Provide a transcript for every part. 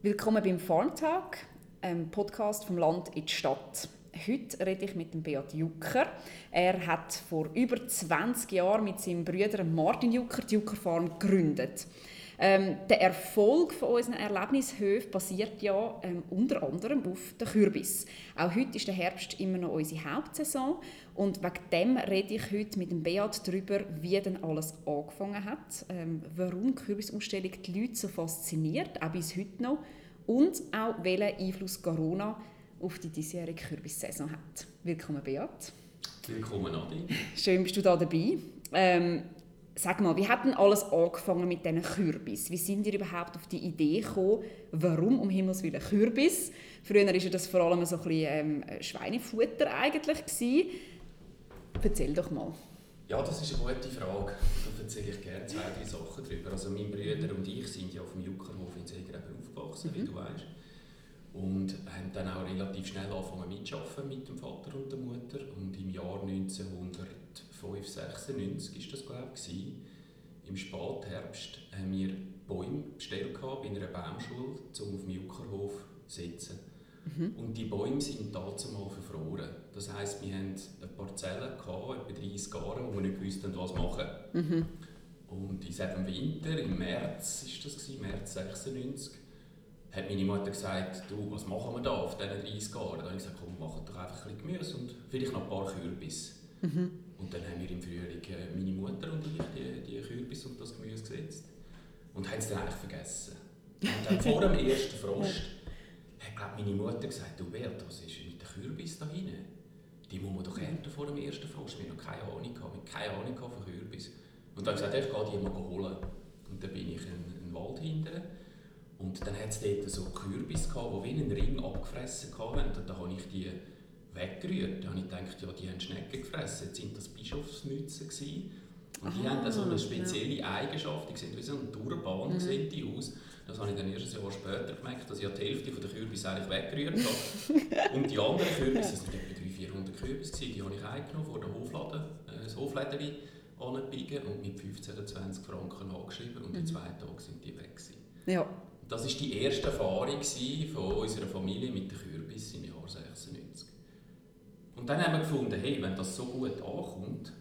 Willkommen beim Farmtag, einem Podcast vom Land in die Stadt. Heute rede ich mit dem Beat Jucker. Er hat vor über 20 Jahren mit seinem Bruder Martin Jucker die Jucker Farm gegründet. Ähm, der Erfolg von unseren Erlebnishöfen basiert ja ähm, unter anderem auf den Kürbis. Auch heute ist der Herbst immer noch unsere Hauptsaison und wegen dem rede ich heute mit dem Beat darüber, wie denn alles angefangen hat, ähm, warum die Kürbisausstellung die Leute so fasziniert, auch bis heute noch, und auch welchen Einfluss Corona auf die diesjährige Kürbissaison hat. Willkommen, Beat. Willkommen, Adi. Schön, bist du da dabei. Ähm, Sag mal, wie hat denn alles angefangen mit diesen Kürbis? Wie sind ihr überhaupt auf die Idee gekommen, warum um Himmels Willen Kürbis? Früher war das vor allem so ein bisschen, ähm, Schweinefutter eigentlich. Gewesen. Erzähl doch mal. Ja, das ist eine gute Frage. Da erzähle ich gerne zwei, drei Sachen darüber. Also mein Bruder und ich sind ja auf dem Juckerhof in Segereben aufgewachsen, mhm. wie du weißt. Und haben dann auch relativ schnell angefangen mitzuarbeiten mit dem Vater und der Mutter. Und im Jahr 1900 596 ist das glaube ich, im Spätherbst haben wir Bäume bestellt bei einer Baumschule, um auf dem Juckerhof zu sitzen. Mhm. Und die Bäume sind dazu mal verfroren. Das heisst, wir hatten eine Parzelle, gehabt, etwa 30 Jahre, wo wir nicht wussten, was machen. Mhm. Und in diesem Winter, im März, ist das gewesen, März 96, hat meine Mutter gesagt, du, was machen wir da auf diesen 30 Jahren? Da habe ich gesagt, komm, machen doch einfach ein bisschen Gemüse und vielleicht noch ein paar Kürbis. Mhm. Und dann haben wir im Frühling äh, meine Mutter und ich die, die Kürbis und das Gemüse gesetzt. Und haben es dann eigentlich vergessen. Und dann vor dem ersten Frost hat glaub, meine Mutter gesagt, du Bert, was ist mit den Kürbis da hinten? Die muss man doch ernten vor dem ersten Frost. Wir haben noch keine Ahnung wir keine Ahnung von Kürbis. Und dann habe ich gesagt, ich gehe die mal holen. Und dann bin ich in den Wald hinten. Und dann hat es dort so Kürbis gehabt, die wie einen Ring abgefressen haben. Und dann habe ich die weggerührt. Da habe ich gedacht, ja, die haben Schnecken gefressen. Jetzt sind das Bischofsmützen gewesen. Und die Aha, haben so eine spezielle ja. Eigenschaft, die sehen wie so eine Turban mhm. sehen die aus. Das habe ich dann erst ein Jahr später gemerkt, dass ich die Hälfte der Kürbisse eigentlich weggerührt habe. und die anderen Kürbisse, das waren etwa 300, 400 Kürbisse, die habe ich eingenommen vor der Hofladen, äh, das Hoflädeli und mit 15 oder 20 Franken angeschrieben und mhm. in zwei Tagen sind die weg. Gewesen. Ja. Das war die erste Erfahrung von unserer Familie mit den Kürbissen im Jahr 96. Und dann haben wir gefunden, hey, wenn das so gut ankommt,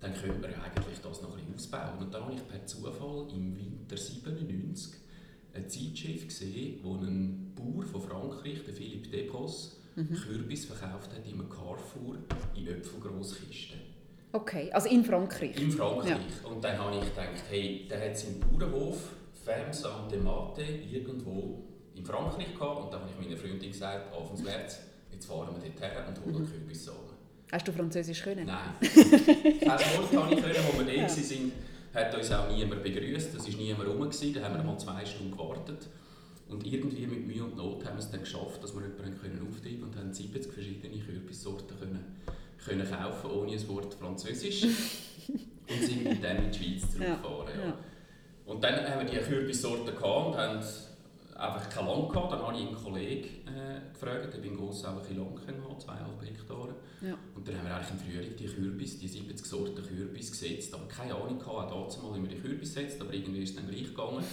dann könnte man ja eigentlich das noch ein bisschen ausbauen. Und dann habe ich per Zufall im Winter 97 eine Zeitschrift gesehen, wo ein Bauer von Frankreich, der Philippe Depos, mhm. Kürbis verkauft hat in einem Carrefour in Äpfelgrosskisten. Okay, also in Frankreich? In Frankreich. Ja. Und dann habe ich gedacht, hey, der hat seinen Bauernhof Ferme Saint-Demate irgendwo in Frankreich gehabt. Und dann habe ich meiner Freundin gesagt, Anfang März, jetzt fahren wir dorthin und holen mhm. Kürbissamen. Hast du Französisch können? Nein. das Wort kann ich können, wo wir da ja. sind, hat uns auch niemand begrüßt. Es war niemand rum. Da haben wir mal zwei Stunden gewartet. Und irgendwie mit Mühe und Not haben wir es dann geschafft, dass wir jemanden können auftreiben und haben 70 verschiedene Kürbissorten können, können kaufen ohne ein Wort Französisch. und sind mit dem in die Schweiz zurückgefahren. Ja. Ja. Und dann haben wir die Kürbissorten gehabt und haben einfach kein Land gehabt. Dann habe ich einen Kollegen äh, gefragt, der in Gossau ein Land hat, zweieinhalb Hektare. Ja. Und dann haben wir eigentlich im Frühling die Kürbis, die 70 Sorten Kürbis gesetzt. Aber keine Ahnung gehabt, auch dazu mal, man die Kürbis setzt, aber irgendwie ist es dann gleich gegangen.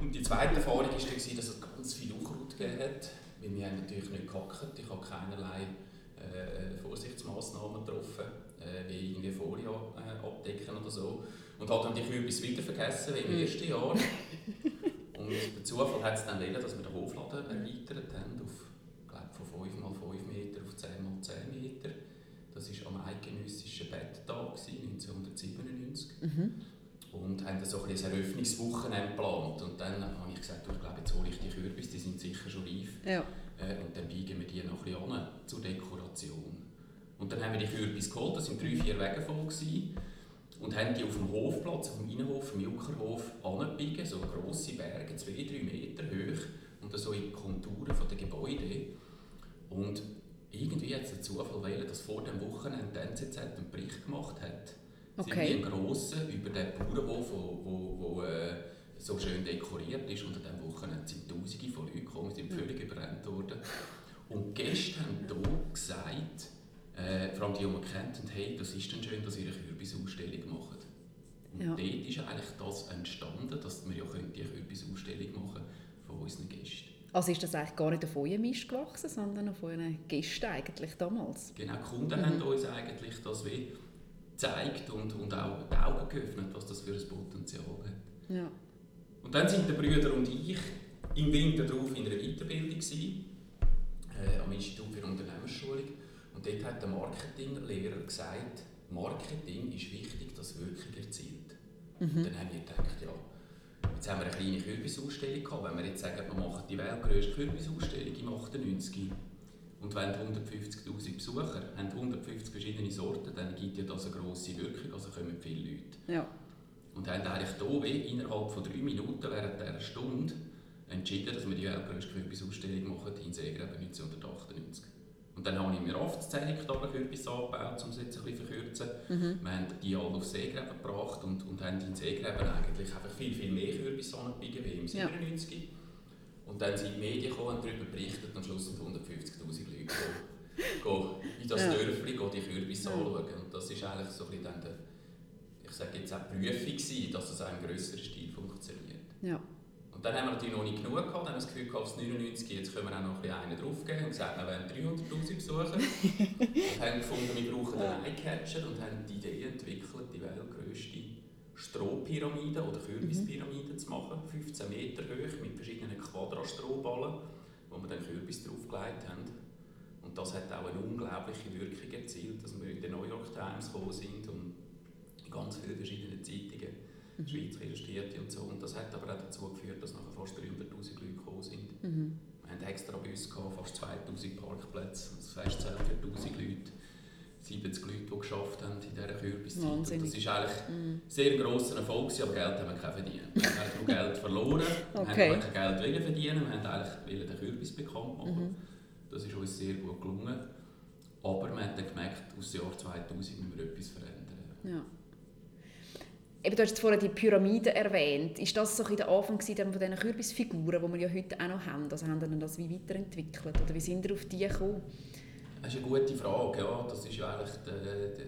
Und die zweite Erfahrung war, dass es ganz viel Unkraut gegeben hat. Weil wir haben natürlich nicht gehackt. Ich habe keinerlei äh, Vorsichtsmaßnahmen getroffen, äh, wie irgendwie Folie äh, abdecken oder so. Und habe dann die Kürbis wieder vergessen, wie im mhm. ersten Jahr. Und der Zufall hat es dann wollen, dass wir den Hofladen erweitert haben auf, glaub, von 5 x 5 Meter auf 10 x 10 Meter. Das war am Eidgenössischen Betttag 1997. Mhm. Und haben dann so ein, ein Eröffnungswochenende geplant. Und dann habe ich gesagt, ich glaube, jetzt hole ich die Kürbis, die sind sicher schon reif. Ja. Äh, und dann biegen wir die noch ein bisschen an zur Dekoration. Und dann haben wir die Kürbis geholt, das waren drei, vier Wege voll. Gewesen und haben die auf dem Hofplatz, auf dem Innenhof, im Juckerhof, angebiegen, so grosse Berge, zwei, drei Meter hoch und so in die Konturen der Gebäude. Und irgendwie hat es den Zufall wählen, dass vor dem Wochenende die NZZ einen Bericht gemacht hat. Okay. Sie einen grossen über den Bauernhof, der wo, wo, äh, so schön dekoriert ist. Unter diesem Wochenende sind Tausende von Leuten gekommen, sind völlig überrannt worden. Und Gäste haben hier gesagt, äh, vor allem die, die man kennt, und hey, das ist dann schön, dass ihr eine Kürbisausstellung macht. Und ja. dort ist eigentlich das entstanden, dass wir ja die Kürbisausstellung machen von unseren Gästen. Also ist das eigentlich gar nicht auf euren Mist gewachsen, sondern auf euren Gästen eigentlich damals? Genau, die Kunden mhm. haben uns eigentlich das wie gezeigt und, und auch die Augen geöffnet, was das für ein Potenzial hat. Ja. Und dann sind die Brüder und ich im Winter darauf in einer Weiterbildung gewesen, äh, am Institut für Unternehmensschulung. Und dort hat der Marketinglehrer gesagt, Marketing ist wichtig, dass Wirkung erzielt. Mhm. Und dann haben wir gedacht, ja, jetzt haben wir eine kleine Kürbisausstellung gehabt. Wenn wir jetzt sagen, wir machen die weltgrößte Kürbisausstellung im 98 und wenn 150'000 Besucher haben 150 verschiedene Sorten, dann gibt ja das eine grosse Wirkung, also kommen viele Leute. Ja. Und haben eigentlich hier innerhalb von drei Minuten während dieser Stunde entschieden, dass wir die weltgrößte Kürbisausstellung machen in Seegreben 1998. Und dann habe ich mir oft 10 Hektaren Kürbis angebaut, um es jetzt ein bisschen verkürzen. Mhm. Wir haben die alle auf Seegräben gebracht und, und haben in Seegräben eigentlich einfach viel, viel mehr Kürbis angebiegen wie im 97. Ja. Und dann sind die Medien gekommen und darüber berichtet und am Schluss sind 150'000 Leute gekommen, in das ja. Dörfli die Kürbis anschauen. Und das war eigentlich so ein bisschen dann der, ich sage jetzt auch Prüfung gewesen, dass es auch im grösseren Stil funktioniert. Ja. Und dann haben wir natürlich noch nicht genug gehabt, dann haben wir das Gefühl gehabt, auf 99, jetzt können wir auch noch einen draufgeben und gesagt, wir wollen 300'000 Besucher. und haben gefunden, wir brauchen einen Eyecatcher und haben die Idee entwickelt, die weltgrößte Strohpyramide oder Kürbispyramide mhm. zu machen, 15 Meter hoch mit verschiedenen Quadrastrohballen, wo wir dann Kürbis draufgelegt haben. Und das hat auch eine unglaubliche Wirkung erzielt, dass wir in den New York Times gekommen sind und in ganz vielen verschiedenen Zeitungen mhm. Schweiz illustrierte und so. Und das hat aber auch dazu geführt, dass nachher fast 300'000 Leute gekommen sind. Mhm. Wir hatten extra Bus, gehabt, fast 2000 Parkplätze, das heißt 10'000 Leute. 70 Leute, die geschafft haben in dieser Kürbiszeit. Wahnsinnig. Das war eigentlich mhm. sehr grosser Erfolg, aber Geld haben wir kein verdient. Wir haben nur Geld verloren, okay. wir haben kein Geld verdienen, wir wollten eigentlich den Kürbis bekannt machen. Mhm. Das ist uns sehr gut gelungen. Aber wir haben dann gemerkt, aus dem Jahr 2000 müssen wir etwas verändern. Ja. Eben, du hast vorhin die Pyramide erwähnt. Ist das so der Anfang von diesen Kürbisfiguren, die wir ja heute auch noch haben? Also haben Sie das wie weiterentwickelt? Oder wie sind Sie auf die gekommen? Das ist eine gute Frage. Ja. Das ist ja eigentlich de, de,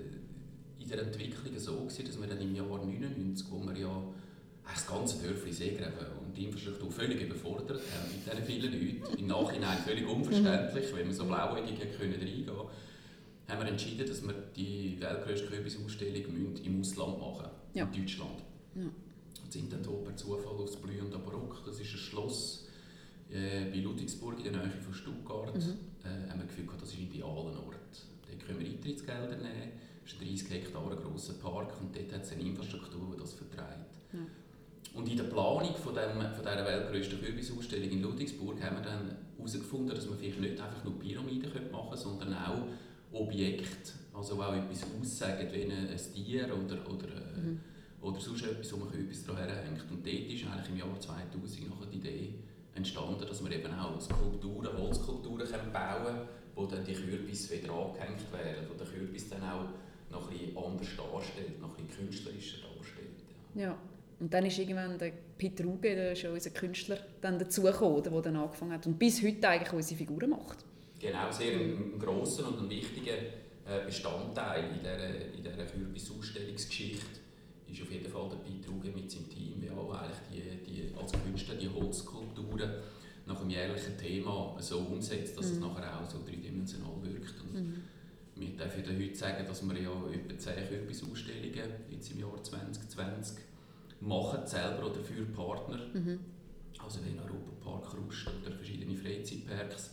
in der Entwicklung so, gewesen, dass wir dann im Jahr 99, wo wir ja das ganze Dörfli Seegräben und die Infrastruktur völlig überfordert haben mit diesen vielen Leuten, im Nachhinein völlig unverständlich, wenn wir so blauäugig reingehen können, haben wir entschieden, dass wir die weltgrößte Kürbisausstellung im Ausland machen ja. in Deutschland. Ja. Und sind dann per Zufall aufs Blühende Barock, das ist ein Schloss äh, bei Ludwigsburg in der Nähe von Stuttgart, mhm. äh, haben wir gefühlt, das ist ein idealer Ort. Dort können wir Eintrittsgelder nehmen, es ist ein 30 Hektar grosser Park und dort hat es eine Infrastruktur, die das vertreibt. Ja. Und in der Planung von, dem, von dieser weltgrößten Kürbisausstellung in Ludwigsburg haben wir dann herausgefunden, dass wir vielleicht nicht einfach nur Pyramiden machen können, sondern auch Objekte, also auch etwas aussagen, wie ein Tier oder, oder, äh, mhm. oder sonst etwas, wo man etwas daran hängt. Und dort ist eigentlich im Jahr 2000 noch die Idee entstanden, dass wir eben auch Skulpturen, Holzskulpturen können bauen können, wo dann die Kürbisse wieder angehängt werden, wo der Kürbis dann auch noch etwas anders darstellt, noch etwas künstlerischer darstellt. Ja. ja. Und dann ist irgendwann der Peter Ruge, der ist unser Künstler, dann dazugekommen, der dann angefangen hat und bis heute eigentlich unsere Figuren macht. Genau, sehr ein, ein grosser und ein wichtiger äh, Bestandteil in dieser, in dieser Kürbisausstellungsgeschichte ist auf jeden Fall der Peter mit seinem Team, ja, eigentlich die, die, als Künstler die Holzkulturen nach dem jährlichen Thema so umsetzt, dass mhm. es nachher auch so dreidimensional wirkt. Und mhm. Wir dürfen heute sagen, dass wir ja etwa 10 Kürbisausstellungen jetzt im Jahr 2020 machen, selber oder für Partner. Mhm. Also wie Europapark Rust oder verschiedene Freizeitparks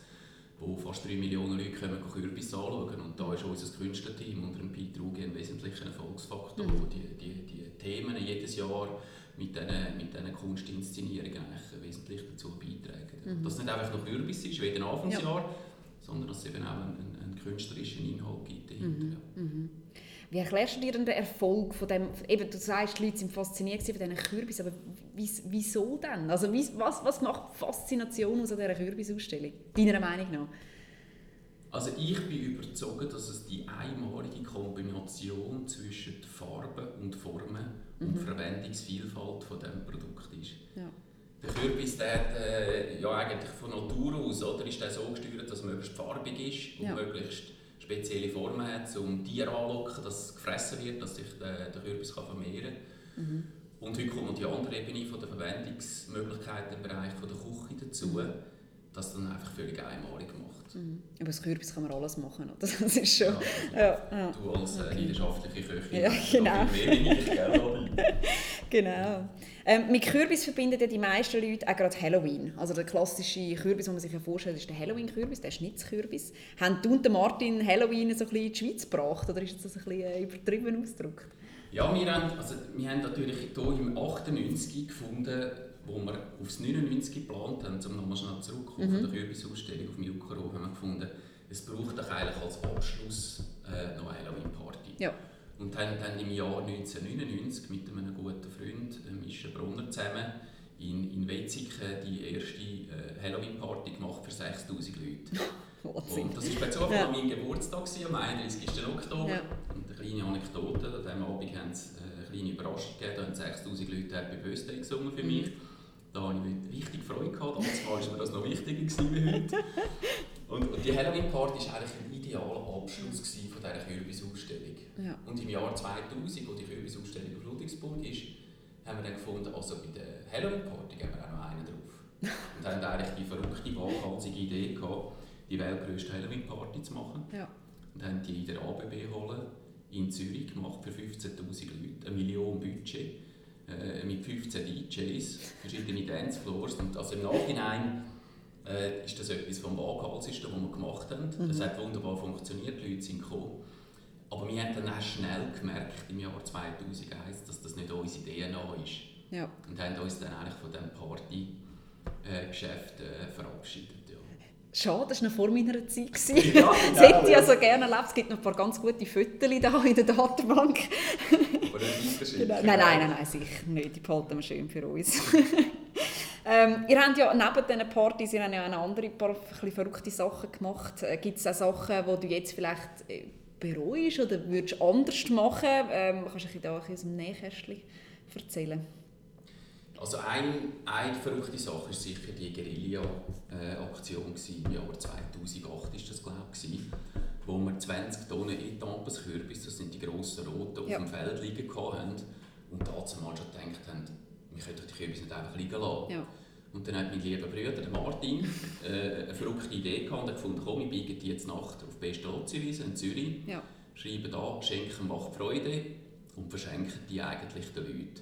wo fast 3 Millionen Leute kommen Kürbis anschauen. Und da ist unser Künstlerteam unter dem Peter Uge ein wesentlicher Erfolgsfaktor, mhm. die, die, die Themen jedes Jahr mit diesen, mit diesen Kunstinszenierungen eigentlich wesentlich dazu beitragen. Mhm. Dass es nicht einfach noch Kürbis ist, wie in den Anfangsjahren, ja. sondern dass es eben auch einen, einen künstlerischen Inhalt gibt dahinter. Mhm. Ja. Wie erklärst du dir den Erfolg von dem, eben, du sagst, die Leute sind fasziniert von diesen Kürbis, aber wieso denn? Also was, was macht Faszination aus dieser Kürbisausstellung, deiner Meinung nach? Also ich bin überzeugt, dass es die einmalige Kombination zwischen Farben und Formen mhm. und Verwendungsvielfalt von diesem Produkt ist. Ja. Der Kürbis der hat, äh, ja eigentlich von Natur aus oder, ist der so gesteuert, dass er möglichst farbig ist und ja. möglichst spezielle Formen hat, um Tiere anzulocken, dass es gefressen wird, dass sich der, der Kürbis kann vermehren kann. Mhm. Und heute kommt noch die andere Ebene von der Verwendungsmöglichkeiten im Bereich von der Küche dazu, mhm. das dann einfach völlig einmalig macht. Mhm. Über das Kürbis kann man alles machen, oder? Das ist schon... Ja, ja, ja. Du als äh, okay. leidenschaftliche Köchin ja, genau. mehr ich, Genau. Ähm, mit Kürbis verbinden ja die meisten Leute auch gerade Halloween. Also der klassische Kürbis, den man sich ja vorstellt, ist der Halloween-Kürbis, der Schnitzkürbis. Haben du und Martin Halloween so ein bisschen in die Schweiz gebracht oder ist das ein bisschen äh, übertrieben ausgedrückt? Ja, wir haben, also, wir haben natürlich hier im 98 gefunden, wo wir aufs 99 geplant haben, um nochmal schnell zurückzukommen mhm. der Kürbisausstellung auf dem haben wir gefunden, es braucht doch eigentlich als Abschluss äh, noch eine Halloween-Party. Ja. Und haben dann im Jahr 1999 mit einem guten Freund, äh, Mischa Brunner, zusammen in, in Wetzigen die erste äh, Halloween-Party gemacht für 6000 Leute. Und das war bei Zufall ja. mein Geburtstag am 31. Oktober. Ja. Und eine kleine Anekdote, an diesem Abend haben äh, eine kleine Überraschung gegeben, da haben 6000 Leute Happy Birthday gesungen für mich. Mhm. Da hatte ich richtig Freude. Gehabt. Damals war mir das noch wichtiger wie heute. Und, und die Halloween-Party war eigentlich ein idealer Abschluss von dieser Kürbisausstellung. Ja. Und im Jahr 2000, wo die Kürbisausstellung auf Ludwigsburg ist, haben wir dann gefunden, also bei der Halloween-Party geben wir auch noch einen drauf. und haben eigentlich die verrückte, waghalsige Idee gehabt, die weltgrößte Halloween-Party zu machen. Ja. Und haben die in der ABB Halle in Zürich gemacht für 15'000 Leute, eine Million Budget, äh, mit 15 DJs, verschiedene Dancefloors. Und also im Nachhinein äh, ist das etwas vom Waaghalsigsten, was wir gemacht haben. Mhm. Das hat wunderbar funktioniert, die Leute sind gekommen. Aber wir haben dann auch schnell gemerkt, im Jahr 2001, dass das nicht unsere DNA ist. Ja. Und haben uns dann eigentlich von diesem Partygeschäft äh, verabschiedet. Schade, das war noch vor meiner Zeit. Ja, das hätte ich ja so gerne erlebt. Es gibt noch ein paar ganz gute Fotos hier in der Datenbank. Aber nicht genau. Nein, nein, nein, nein, sicher nicht. Die behalten wir schön für uns. ähm, ihr habt ja neben diesen Partys ihr habt ja auch andere paar verrückte Sachen gemacht. Äh, gibt es auch Sachen, die du jetzt vielleicht bereust oder würdest anders machen? Ähm, kannst du da aus dem Nähkästchen erzählen? Also ein, eine verrückte Sache ist sicher die Guerilla-Aktion im Jahr 2008 ist das glaube ich, wo wir 20 Tonnen Etampes-Kürbis, das sind die grossen Roten, auf ja. dem Feld liegen hatten und dazu mal schon gedacht haben, wir können die Kürbis nicht einfach liegen lassen. Ja. Und dann hat mein lieber Bruder, der Martin, äh, eine verrückte Idee gehabt und gefunden, komm, wir biegen die jetzt Nacht auf Pestalozzi-Wiese in Zürich, ja. schreiben da, schenken macht Freude und verschenken die eigentlich den Leuten.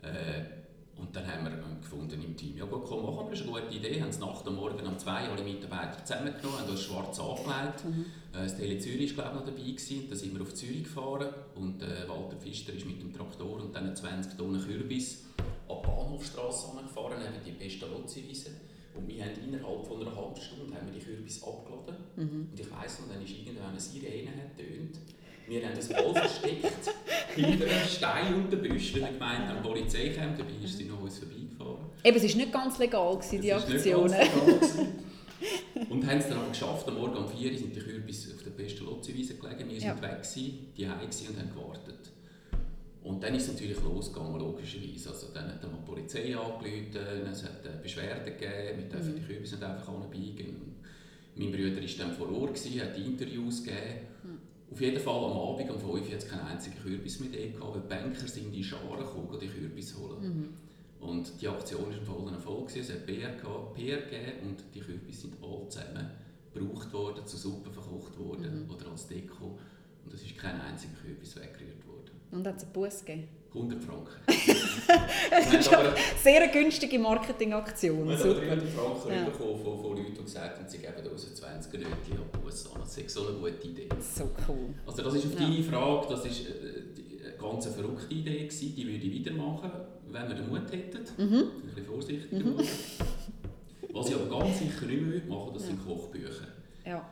Äh, und dann haben wir gefunden im Team, ja gut, komm, machen wir, das ist eine gute Idee. Haben es nach dem Morgen um zwei alle Mitarbeiter zusammengenommen, haben uns schwarz angelegt. Mhm. Äh, das Tele Zürich war glaube ich noch dabei, gewesen. dann sind wir auf Zürich gefahren und äh, Walter Pfister ist mit dem Traktor und dann 20 Tonnen Kürbis an die Bahnhofstrasse angefahren, neben die Pestalozzi-Wiese. Und wir haben innerhalb von einer halben Stunde haben wir die Kürbis abgeladen. Mhm. Und ich weiss noch, dann ist irgendwann eine Sirene getönt. Wir haben das voll versteckt hinter einem Stein und den Büsch, weil wir gemeint haben, die Polizei kommt, dabei ist sie noch uns vorbeigefahren. Eben, es war nicht ganz legal, gewesen, die Aktionen. und haben es dann aber geschafft, am Morgen um 4 Uhr sind die Kürbis auf der Pestalozzi-Wiese gelegen, wir sind ja. weg gewesen, die heim und haben gewartet. Und dann ist es natürlich losgegangen, logischerweise. Also dann hat dann die Polizei angerufen, es hat eine Beschwerde gegeben, wir dürfen mhm. die Kürbis nicht einfach anbiegen. Mein Bruder war dann vor Ort, hat Interviews gegeben. Mhm. Auf jeden Fall am Abend um 5 Uhr hat es keinen einzigen Kürbis mit gehabt, weil die Banker sind in die Scharen gekommen, die Kürbis holen. Mhm. Und die Aktion war ein voller Erfolg. Es hat PR, PR gegeben und die Kürbis sind alle zusammen gebraucht worden, zu Suppe verkocht worden mhm. oder als Deko. Und es ist kein einziger Kürbis weggerührt worden. Und hat es einen Bus gegeben? 100 Franken. das ist aber, sehr günstige Marketingaktion. Wir haben 300 Franken ja. bekommen von, von Leuten, die gesagt haben, sie geben uns 20 Leute an Bus an. Das ist so eine gute Idee. So cool. Also das ist auf ja. deine Frage, das ist äh, eine ganz verrückte Idee gewesen, die würde ich wieder machen, wenn wir den Mut hätten. Mhm. Ein bisschen vorsichtiger mhm. Was ich aber ganz sicher nicht mehr machen das ja. sind Kochbücher. Ja.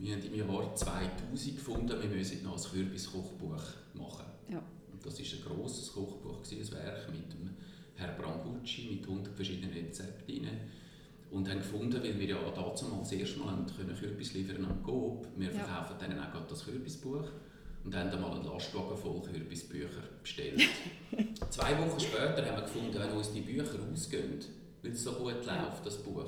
Wir haben im Jahr 2000 gefunden, wir müssen noch ein Kürbis-Kochbuch machen. Ja. Das war ein grosses Kochbuch, ein Werk mit dem Herr Brangucci mit 100 verschiedenen Rezepten Und haben gefunden, weil wir ja damals das erste Mal können Kürbis liefern am Coop, wir ja. verkaufen dann auch das Kürbisbuch und haben dann mal einen Lastwagen voll Kürbisbücher bestellt. Zwei Wochen später haben wir gefunden, wenn uns die Bücher ausgehen, weil es so gut läuft, das Buch,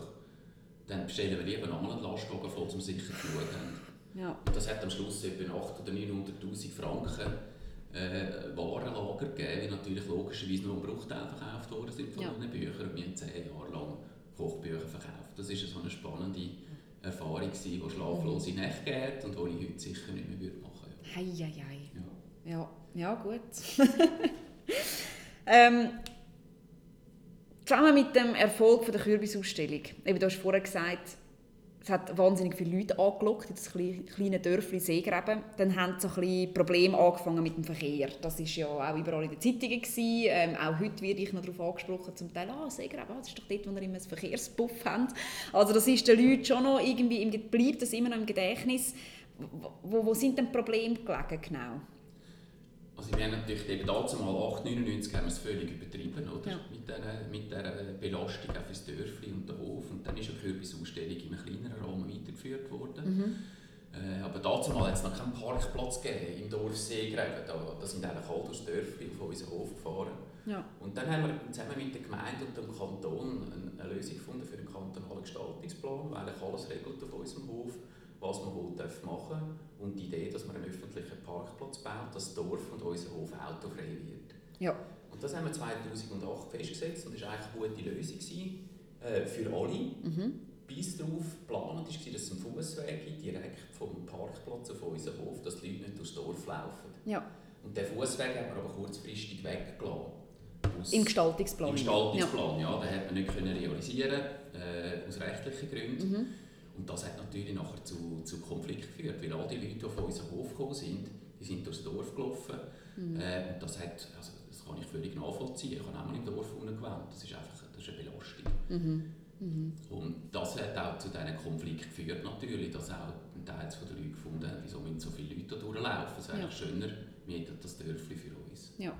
dann bestellen wir lieber nochmal einen Lastwagen voll, um sicher zu schauen. Ja. Und das hat am Schluss etwa 800.000 oder 900'000 Franken äh, Warenlager gegeben, wie natürlich logischerweise nur Bruchteile verkauft worden sind von ja. diesen Büchern. Und wir haben zehn Jahre lang Kochbücher verkauft. Das war so eine spannende Erfahrung, die schlaflose mhm. Nächte gibt und die ich heute sicher nicht mehr machen würde. Hei, hei, hei. Ja. ja, ja gut. ähm, zusammen mit dem Erfolg der Kürbisausstellung, eben, du hast vorher gesagt, es hat wahnsinnig viele Leute angelockt in das kleine Dörfli Seegreben. Dann haben so ein bisschen Probleme angefangen mit dem Verkehr. Das war ja auch überall in den Zeitungen. Ähm, auch heute werde ich noch darauf angesprochen, zum Teil, ah, Seegreben, das ist doch dort, wo ihr immer einen Verkehrspuff habt. Also das ist den Leuten schon noch irgendwie, bleibt das immer noch im Gedächtnis. Wo, wo sind denn Probleme gelegen genau? Also wir haben natürlich eben dazu mal 899 haben wir es völlig übertrieben, oder? Ja. Mit, dieser, mit dieser Belastung auf das Dörfli und den Hof. Und dann ist eine Kürbisausstellung in einem kleineren Rahmen weitergeführt worden. Mhm. Äh, aber dazu mal hat es noch keinen Parkplatz gegeben im Dorf Seegräben. Da, da sind eigentlich alle durchs Dörfli auf unseren Hof gefahren. Ja. Und dann haben wir zusammen mit der Gemeinde und dem Kanton eine, eine Lösung gefunden für einen kantonalen Gestaltungsplan, weil eigentlich alles regelt auf unserem Hof was man wohl machen darf und die Idee, dass man einen öffentlichen Parkplatz baut, dass das Dorf und unser Hof autofrei wird. Ja. Und das haben wir 2008 festgesetzt und das war eigentlich eine gute Lösung gewesen, äh, für alle. Mhm. Bis darauf geplant war, dass es einen Fußweg gibt, direkt vom Parkplatz auf unseren Hof, dass die Leute nicht durchs Dorf laufen. Ja. Und den Fußweg haben wir aber kurzfristig weggelassen. Aus, Im Gestaltungsplan? Im Gestaltungsplan, ja. ja den hat man nicht können realisieren äh, aus rechtlichen Gründen. Mhm. Und das hat natürlich nachher zu, zu Konflikten geführt, weil all die Leute, die von unserem Hof gekommen sind, die sind durchs Dorf gelaufen. Mhm. Äh, und das, hat, also das kann ich völlig nachvollziehen. Ich habe auch mal im Dorf gewohnt. Das ist einfach das ist eine Belastung. Mhm. Mhm. Und das hat auch zu diesen Konflikten geführt, natürlich, dass auch ein Teil der Leute gefunden haben, wieso müssen so viele Leute da durchlaufen. Es wäre ja. schöner, wir hätten das Dörfli für uns. Ja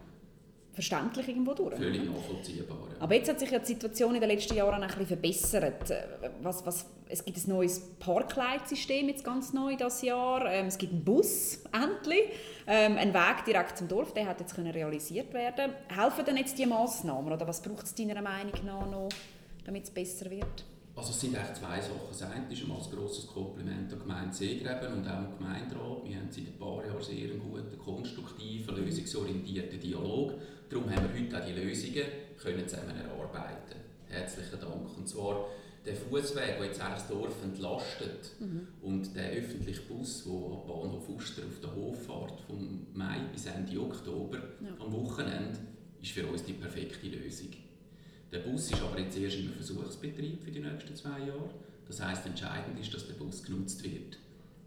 verständlich irgendwo durch. Völlig nachvollziehbar. Ja. Aber jetzt hat sich ja die Situation in den letzten Jahren ein bisschen verbessert. Was, was, es gibt ein neues Parkleitsystem jetzt ganz neu das Jahr. Ähm, es gibt einen Bus endlich, ähm, ein Weg direkt zum Dorf, der hat jetzt können realisiert werden. Helfen denn jetzt die Massnahmen oder was braucht es deiner Meinung nach noch, damit es besser wird? Also es sind eigentlich zwei Sachen. Das eine ist ein grosses Kompliment an die Gemeinde Seegreben und auch an den Gemeinderat. Wir haben seit ein paar Jahren sehr einen guten, konstruktiven, lösungsorientierten Dialog. Darum haben wir heute auch die Lösungen können zusammen erarbeiten. Herzlichen Dank. Und zwar der Fußweg, der jetzt das Dorf entlastet mhm. und der öffentliche Bus, der am Bahnhof Uster auf der Hof fährt, vom Mai bis Ende Oktober ja. am Wochenende, ist für uns die perfekte Lösung. Der Bus ist aber jetzt erst im Versuchsbetrieb für die nächsten zwei Jahre. Das heißt, entscheidend ist, dass der Bus genutzt wird.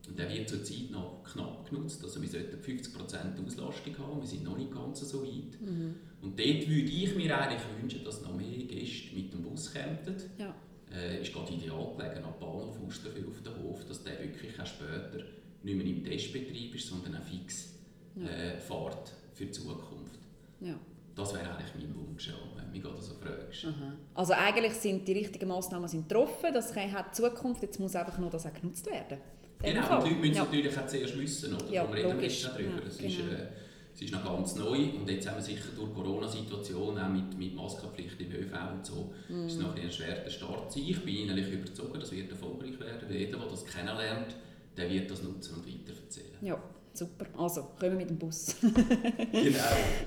Der wird zurzeit noch knapp genutzt. Also wir sollten 50% Auslastung haben. Wir sind noch nicht ganz so weit. Mhm. Und dort würde ich mir eigentlich wünschen, dass noch mehr Gäste mit dem Bus kämen. Ja. Äh, ist gerade ideal gelegen am Bahnhof Osterfeld auf dem Hof, dass der wirklich auch später nicht mehr im Testbetrieb ist, sondern auch fix ja. äh, fährt für die Zukunft. Ja. Das wäre eigentlich mein Wunsch, wenn du mich gerade so fragst. Aha. Also eigentlich sind die richtigen Massnahmen sind getroffen, das hat Zukunft, jetzt muss einfach nur das auch genutzt werden. Genau, und die Leute müssen ja. natürlich auch zuerst wissen, oder? Ja, Darum reden wir jetzt darüber. Ja, es, genau. ist, äh, es ist noch ganz neu und jetzt haben wir sicher durch die Corona-Situation, auch mit, mit Maskenpflicht im ÖV und so, mm. ist noch ein, schwerer Start sein. Ich bin innerlich überzeugt, das wird erfolgreich werden. Jeder, der das kennenlernt, der wird das nutzen und weiterverzählen. Ja. Super, also kommen wir mit dem Bus. genau.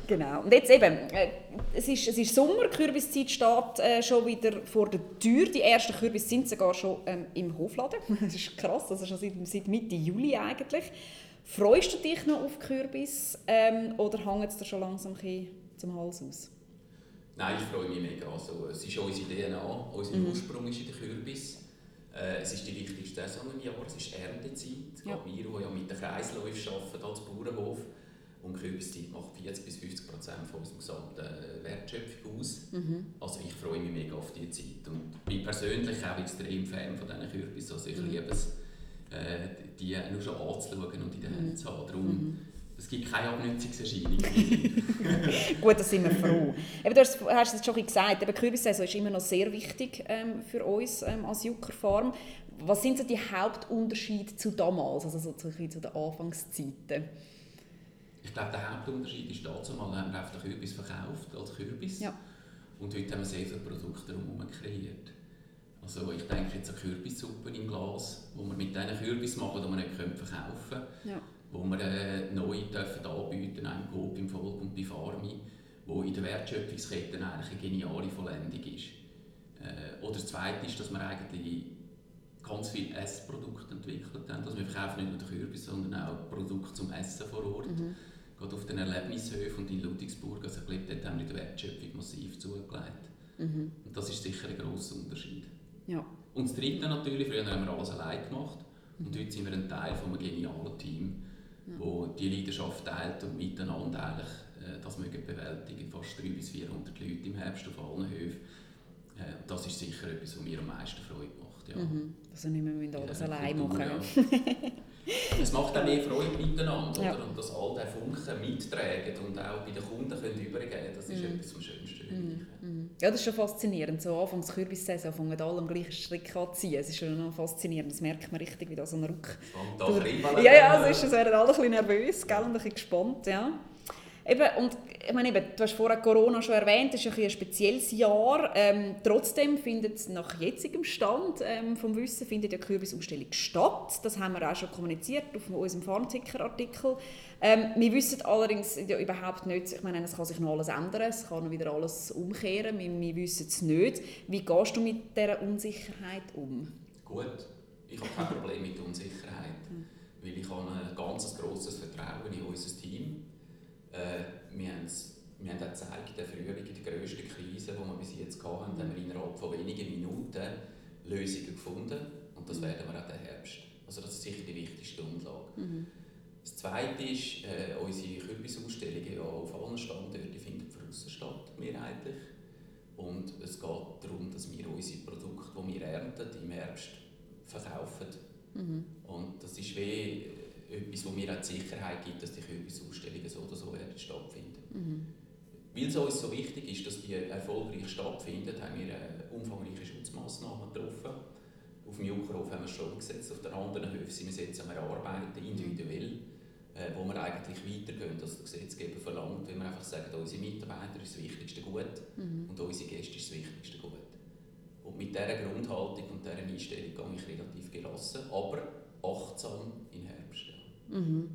genau. Und jetzt eben, äh, es, ist, es ist Sommer, die Kürbiszeit steht äh, schon wieder vor der Tür. Die ersten Kürbis sind sogar schon ähm, im Hofladen. Das ist krass, also schon seit, seit Mitte Juli eigentlich. Freust du dich noch auf Kürbis ähm, oder hängt es dir schon langsam ein zum Hals aus? Nein, ich freue mich mega. Also, es ist unsere DNA, unser mhm. Ursprung ist in der Kürbis. Äh, es ist die wichtigste Saison im Jahr, es ist Erntezeit. Ja. Wir, die ja mit den Kreisläufen arbeiten als Bauernhof. Und Kürbiszeit macht 40 bis 50 Prozent von unserer gesamten äh, Wertschöpfung aus. Mhm. Also ich freue mich mega auf diese Zeit. Und bin persönlich auch extrem Fan von diesen Kürbissen. Also ich mhm. liebe es, äh, die nur schon anzuschauen und in den Händen zu haben. Darum, mhm. Es gibt keine Abnutzungserscheinung. Gut, da sind wir froh. Eben, du hast, hast es schon gesagt, die Kürbissaison ist immer noch sehr wichtig ähm, für uns ähm, als Juckerfarm. Was sind so die Hauptunterschiede zu damals, also so zu, zu den Anfangszeiten? Ich glaube, der Hauptunterschied ist dazu mal, haben wir einfach den Kürbis verkauft als Kürbis. Ja. Und heute haben wir sehr viele Produkte herum kreiert. Also ich denke jetzt an Kürbissuppen im Glas, wo wir mit diesen Kürbis machen, die wir nicht verkaufen können. Ja wo wir äh, neu dürfen anbieten im Coop, im Volk und bei Farmi, wo in der Wertschöpfungskette eigentlich eine geniale Vollendung ist. Äh, oder das Zweite ist, dass wir eigentlich ganz viele Essprodukte entwickelt haben. Also wir verkaufen nicht nur den Kürbis, sondern auch Produkte zum Essen vor Ort. Mhm. Gerade auf den Erlebnishöfen und in Ludwigsburg, also ich glaube, dort haben wir die Wertschöpfung massiv zugelegt. Mhm. Und das ist sicher ein grosser Unterschied. Ja. Und das Dritte natürlich, früher haben wir alles allein gemacht und heute sind wir ein Teil von einem genialen Team, ja. wo die Leidenschaft teilt und miteinander eigentlich äh, das mögen bewältigen. Fast 300 bis 400 Leute im Herbst auf allen Höfen. Äh, das ist sicher etwas, was mir am meisten Freude macht. Ja. Mhm. Also nicht mehr alles allein machen. Ja. es macht auch mehr Freude miteinander. Ja. Oder? Und dass all diese Funken mittragen und auch bei den Kunden können übergeben können, das ist mhm. etwas vom Schönsten. Mhm. Ja, das ist schon faszinierend. So Anfangs Kürbissaison fangen alle am gleichen Strick an zu ziehen. Es ist schon faszinierend. Das merkt man richtig, wie da so ein Ruck... Durch... Ja, ja, es, ist, es werden alle ein bisschen nervös gell? und ein bisschen gespannt. Ja. Eben, und ich meine, eben, du hast vorher Corona schon erwähnt, das ist ein, ein spezielles Jahr. Ähm, trotzdem findet nach jetzigem Stand ähm, vom Wissen findet ja Kürbisausstellung statt. Das haben wir auch schon kommuniziert auf unserem Farmticker-Artikel. Ähm, wir wissen allerdings ja überhaupt nicht, ich meine, es kann sich noch alles ändern, es kann wieder alles umkehren, wir, wir wissen es nicht. Wie gehst du mit dieser Unsicherheit um? Gut, ich habe kein Problem mit der Unsicherheit, mhm. weil ich habe ein ganz grosses Vertrauen in unser Team äh, wir, haben wir haben auch gezeigt, in der Frühling, in der grössten Krise, die wir bis jetzt hatten, haben wir innerhalb von wenigen Minuten Lösungen gefunden. Und das mhm. werden wir auch im Herbst. Also das ist sicher die wichtigste Grundlage. Mhm. Das Zweite ist, äh, unsere Kürbisausstellungen ja auf allen Standorten finden draussen statt, mehrheitlich. Und es geht darum, dass wir unsere Produkte, die wir ernten, im Herbst verkaufen. Mhm. Und das ist wie etwas, wo mir auch die Sicherheit gibt, dass die Kürbisausstellungen so oder so werden stattfinden. Mhm. Weil es uns so wichtig ist, dass die erfolgreich stattfinden, haben wir umfangreiche Schutzmaßnahmen getroffen. Auf dem Juckerhof haben wir es schon umgesetzt, auf den anderen Höfen sind wir jetzt am Erarbeiten, individuell, äh, wo wir eigentlich weitergehen, als der Gesetzgeber verlangt, wenn wir einfach sagen, unsere Mitarbeiter ist das wichtigste Gut mhm. und unsere Gäste ist das wichtigste Gut. Und mit dieser Grundhaltung und dieser Einstellung gehe ich relativ gelassen, aber achtsam in Herbst. Mhm.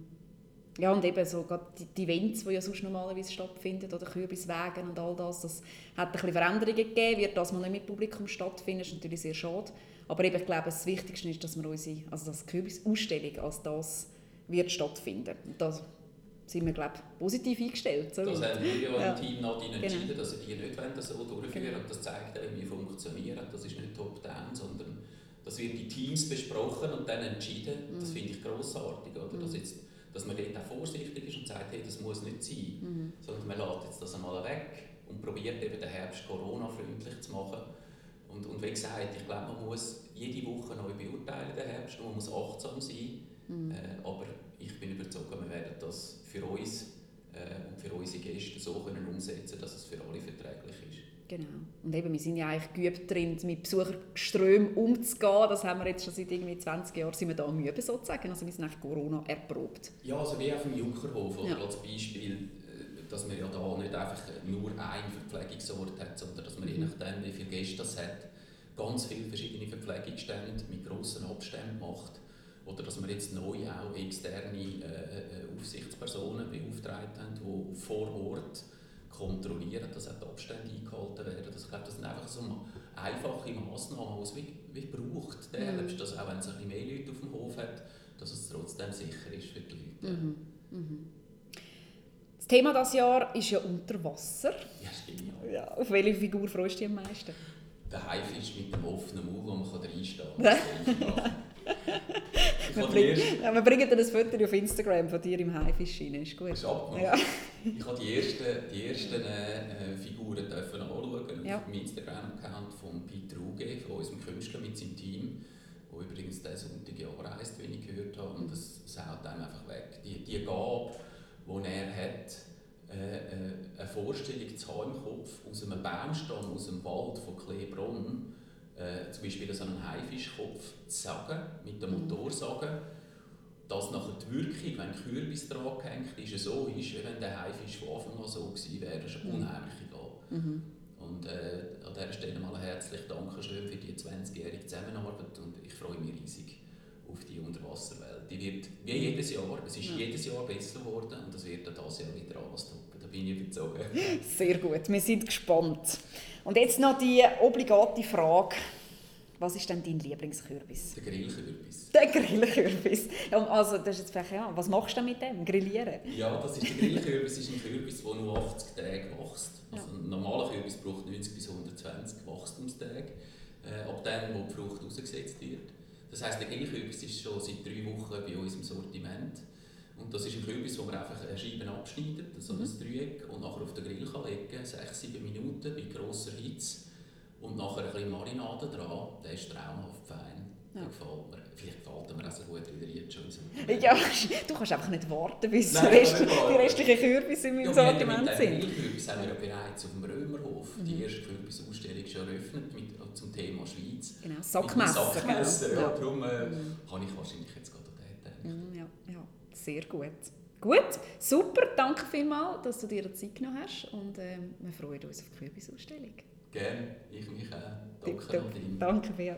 Ja, und eben so die, die Events, die ja sonst normalerweise stattfinden, oder Kürbiswegen und all das, das hat ein bisschen Veränderungen gegeben, wird das mal nicht mit Publikum stattfinden, ist natürlich sehr schade. Aber eben, ich glaube, das Wichtigste ist, dass wir unsere, also das Kürbisausstellung als das wird stattfinden. Und da sind wir, glaube ich, positiv eingestellt. So das haben wir ja, im Team Nadine genau. entschieden, dass sie die nicht wollen, so durchführen genau. Und das zeigt eben, wie funktioniert. Das ist nicht top-down, sondern das wird in Teams besprochen und dann entschieden. Mhm. Das finde ich grossartig, oder? Mhm. Dass, jetzt, dass man dort auch vorsichtig ist und sagt, hey, das muss nicht sein, mhm. sondern man lässt jetzt das einmal weg und probiert eben den Herbst Corona-freundlich zu machen. Und, und wie gesagt, ich glaube, man muss jede Woche neu beurteilen, den Herbst, und man muss achtsam sein. Mhm. Äh, aber ich bin überzeugt, wir werden das für uns äh, und für unsere Gäste so können umsetzen dass es für alle verträglich ist. Genau. Und eben, wir sind ja eigentlich geübt darin, mit Besucherströmen umzugehen. Das haben wir jetzt schon seit irgendwie 20 Jahren sind wir da am Üben sozusagen. Also wir sind eigentlich Corona erprobt. Ja, also wie auf dem Juckerhof, ja. als Beispiel, äh, dass man ja da nicht einfach nur einen Verpflegungsort hat, sondern dass man mhm. je nachdem, wie viele Gäste das hat, ganz viele verschiedene Verpflegungsstände mit grossen Abständen macht. Oder dass wir jetzt neu auch externe äh, äh Aufsichtspersonen beauftragt haben, die vor Ort kontrollieren, dass auch die Abstände eingehalten werden. Das, ich glaube, das sind einfach so einfache Massnahmen, die es wie, wie braucht. Der mhm. dass auch wenn es ein bisschen mehr Leute auf dem Hof hat, dass es trotzdem sicher ist für die Leute. Mhm. Mhm. Das Thema dieses Jahr ist ja Unterwasser. Ja, stimmt. Ja. Auf welche Figur freust du dich am meisten? Der Haifisch mit dem offenen Maul, wo man reinstehen kann. Wir, bring, ja, wir bringen dir ein Foto auf Instagram von dir im Haifisch rein. Ist gut. Ist Ja. ich habe die ersten, die ersten äh, Figuren dürfen anschauen ja. auf dem Instagram-Account von Peter Ruge, von unserem Künstler mit seinem Team, der übrigens diesen Sonntag ja reist, wie ich gehört habe. Und das saut einem einfach weg. Die, die Gabe, die er hat, äh, äh, eine Vorstellung zu haben im Kopf aus einem Baumstamm, aus dem Wald von Kleebronn, äh, zum Beispiel so einen Haifischkopf zu sagen, mit der. Motorsage, dass nachher die Wirkung, wenn Kürbis dran gehängt ist, so ist, wie wenn der Haifisch von Anfang an so gewesen wäre. Das ist eine mhm. unheimliche Gabe. Mhm. Und äh, an dieser Stelle mal ein herzliches Dankeschön für die 20-jährige Zusammenarbeit und ich freue mich riesig auf die Unterwasserwelt. Die wird wie jedes Jahr, es ist ja. jedes Jahr besser geworden und es wird auch dieses Jahr wieder anstocken. Da bin ich überzeugt. Sehr gut, wir sind gespannt. Und jetzt noch die obligate Frage. Was ist denn dein Lieblingskürbis? Der Grillkürbis. Der Grillkürbis. Also, das ist jetzt vielleicht, ja, was machst du mit dem? Grillieren? Ja, das ist der Grillkürbis ist ein Kürbis, der nur 80 Tage wächst. Also ein normaler Kürbis braucht 90 bis 120 Wachstumstage, äh, ab dem, wo die Frucht ausgesetzt wird. Das heisst, der Grillkürbis ist schon seit drei Wochen bei uns im Sortiment. Und das ist ein Kürbis, wo man einfach Scheiben abschneidet, so ein mhm. Dreieck, und nachher auf den Grill kann legen kann, 6-7 Minuten bei grosser Hitze und nachher ein bisschen Marinade dran, der ist traumhaft fein. Ja. Der gefällt mir. Vielleicht gefällt mir auch so gut wie der jetzt schon. So. Ja, du kannst einfach nicht warten, bis Nein, Rest, die restlichen Kürbisse im ja, Sortiment sind. Die Kürbisse haben wir ja bereits auf dem Römerhof mhm. die erste Kürbisausstellung schon eröffnet mit, zum Thema Schweiz. Genau, Sackmesser. Sackmesser, ja. ja. Darum äh, mhm. habe ich wahrscheinlich jetzt gerade an den gedacht. Mhm, ja, sehr gut. Gut, super, danke vielmals, dass du dir Zeit genommen hast und äh, wir freuen uns auf die Kürbisausstellung. Gerne, ich mich auch. Danke, Danke, Beat.